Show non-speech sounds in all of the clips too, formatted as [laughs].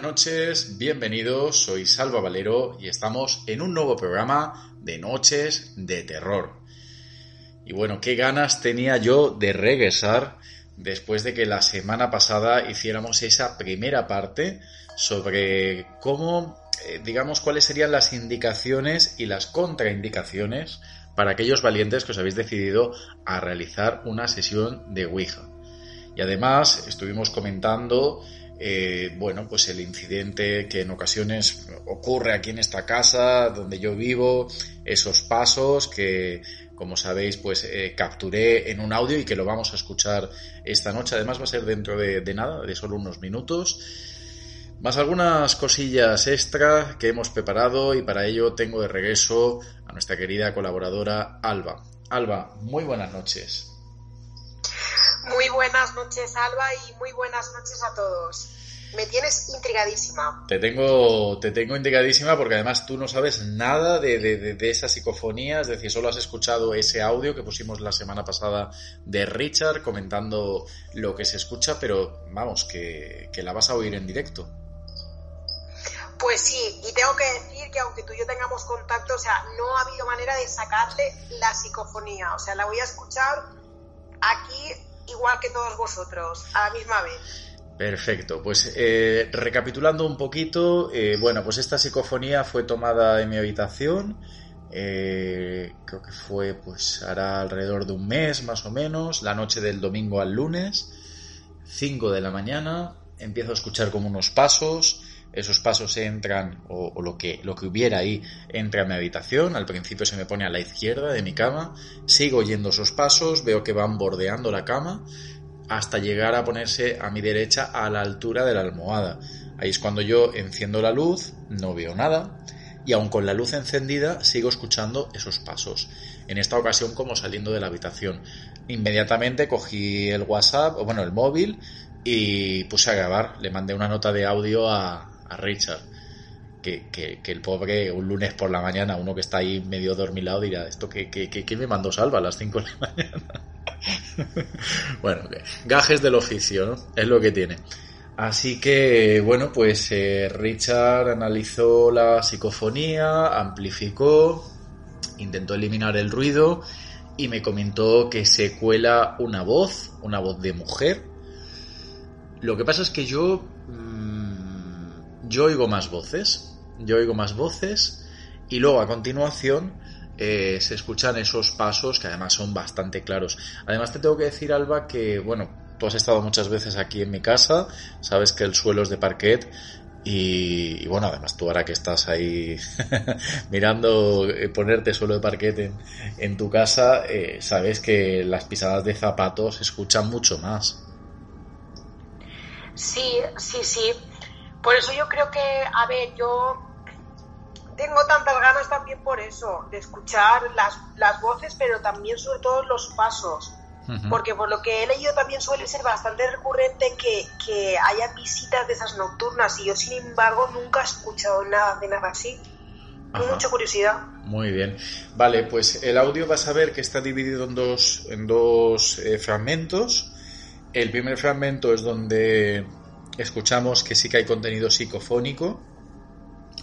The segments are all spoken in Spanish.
noches, bienvenidos, soy Salva Valero y estamos en un nuevo programa de Noches de Terror. Y bueno, qué ganas tenía yo de regresar después de que la semana pasada hiciéramos esa primera parte sobre cómo, eh, digamos, cuáles serían las indicaciones y las contraindicaciones para aquellos valientes que os habéis decidido a realizar una sesión de Ouija. Y además estuvimos comentando eh, bueno, pues el incidente que en ocasiones ocurre aquí en esta casa donde yo vivo, esos pasos que, como sabéis, pues eh, capturé en un audio y que lo vamos a escuchar esta noche. Además va a ser dentro de, de nada, de solo unos minutos. Más algunas cosillas extra que hemos preparado y para ello tengo de regreso a nuestra querida colaboradora Alba. Alba, muy buenas noches. Muy buenas noches, Alba, y muy buenas noches a todos. Me tienes intrigadísima. Te tengo, te tengo intrigadísima porque además tú no sabes nada de, de, de, esa psicofonía, es decir, solo has escuchado ese audio que pusimos la semana pasada de Richard comentando lo que se escucha, pero vamos, que, que la vas a oír en directo. Pues sí, y tengo que decir que aunque tú y yo tengamos contacto, o sea, no ha habido manera de sacarle la psicofonía, o sea, la voy a escuchar aquí igual que todos vosotros, a la misma vez. Perfecto, pues eh, recapitulando un poquito, eh, bueno, pues esta psicofonía fue tomada en mi habitación, eh, creo que fue pues hará alrededor de un mes más o menos, la noche del domingo al lunes, 5 de la mañana, empiezo a escuchar como unos pasos, esos pasos entran, o, lo, que, lo que hubiera ahí, entra a mi habitación, al principio se me pone a la izquierda de mi cama, sigo oyendo esos pasos, veo que van bordeando la cama, hasta llegar a ponerse a mi derecha a la altura de la almohada. Ahí es cuando yo enciendo la luz, no veo nada, y aun con la luz encendida sigo escuchando esos pasos. En esta ocasión como saliendo de la habitación. Inmediatamente cogí el WhatsApp, o bueno, el móvil, y puse a grabar. Le mandé una nota de audio a, a Richard. Que, que, que, el pobre, un lunes por la mañana, uno que está ahí medio dormilado, dirá, ¿esto qué, qué me mandó Salva a las 5 de la mañana? [laughs] bueno, gajes del oficio, ¿no? Es lo que tiene. Así que, bueno, pues eh, Richard analizó la psicofonía, amplificó, intentó eliminar el ruido y me comentó que se cuela una voz, una voz de mujer. Lo que pasa es que yo yo oigo más voces, yo oigo más voces y luego a continuación eh, se escuchan esos pasos que además son bastante claros. Además te tengo que decir, Alba, que bueno, tú has estado muchas veces aquí en mi casa, sabes que el suelo es de parquet y, bueno, además tú ahora que estás ahí [laughs] mirando eh, ponerte suelo de parquet en, en tu casa, eh, sabes que las pisadas de zapatos se escuchan mucho más. Sí, sí, sí. Por eso yo creo que, a ver, yo tengo tantas ganas también por eso, de escuchar las, las voces, pero también sobre todo los pasos. Uh -huh. Porque por lo que he leído también suele ser bastante recurrente que, que haya visitas de esas nocturnas y yo sin embargo nunca he escuchado nada de nada así. Tengo mucha curiosidad. Muy bien. Vale, pues el audio vas a ver que está dividido en dos, en dos eh, fragmentos. El primer fragmento es donde escuchamos que sí que hay contenido psicofónico,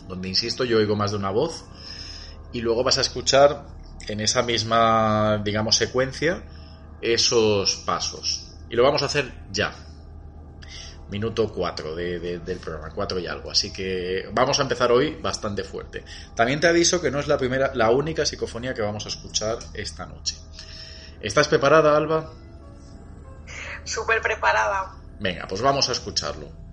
donde, insisto, yo oigo más de una voz, y luego vas a escuchar en esa misma, digamos, secuencia esos pasos. Y lo vamos a hacer ya. Minuto 4 de, de, del programa, 4 y algo. Así que vamos a empezar hoy bastante fuerte. También te aviso que no es la primera, la única psicofonía que vamos a escuchar esta noche. ¿Estás preparada, Alba? Súper preparada. Venga, pues vamos a escucharlo.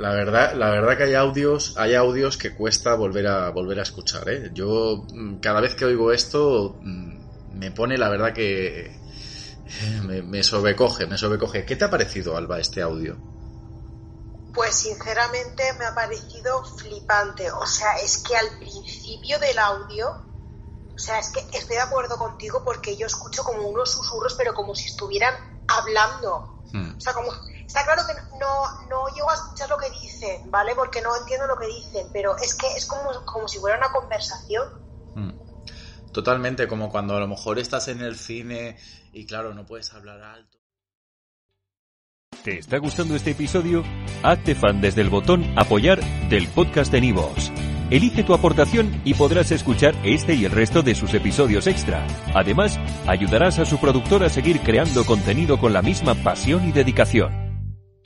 La, verdad, la verdad que hay audios, hay audios que cuesta volver a volver a escuchar, ¿eh? Yo mm, cada vez que oigo esto mm, me pone la verdad que [laughs] me, me sobrecoge, me sobrecoge. ¿Qué te ha parecido, Alba, este audio? Pues sinceramente me ha parecido flipante. O sea, es que al principio del audio, o sea, es que estoy de acuerdo contigo porque yo escucho como unos susurros, pero como si estuvieran hablando. Hmm. O sea, como está claro que no, no llego a escuchar lo que dicen, ¿vale? Porque no entiendo lo que dicen, pero es que es como, como si fuera una conversación. Hmm. Totalmente, como cuando a lo mejor estás en el cine y claro, no puedes hablar alto. ¿Te está gustando este episodio? Hazte fan desde el botón Apoyar del podcast de Nivos. Elige tu aportación y podrás escuchar este y el resto de sus episodios extra. Además, ayudarás a su productor a seguir creando contenido con la misma pasión y dedicación.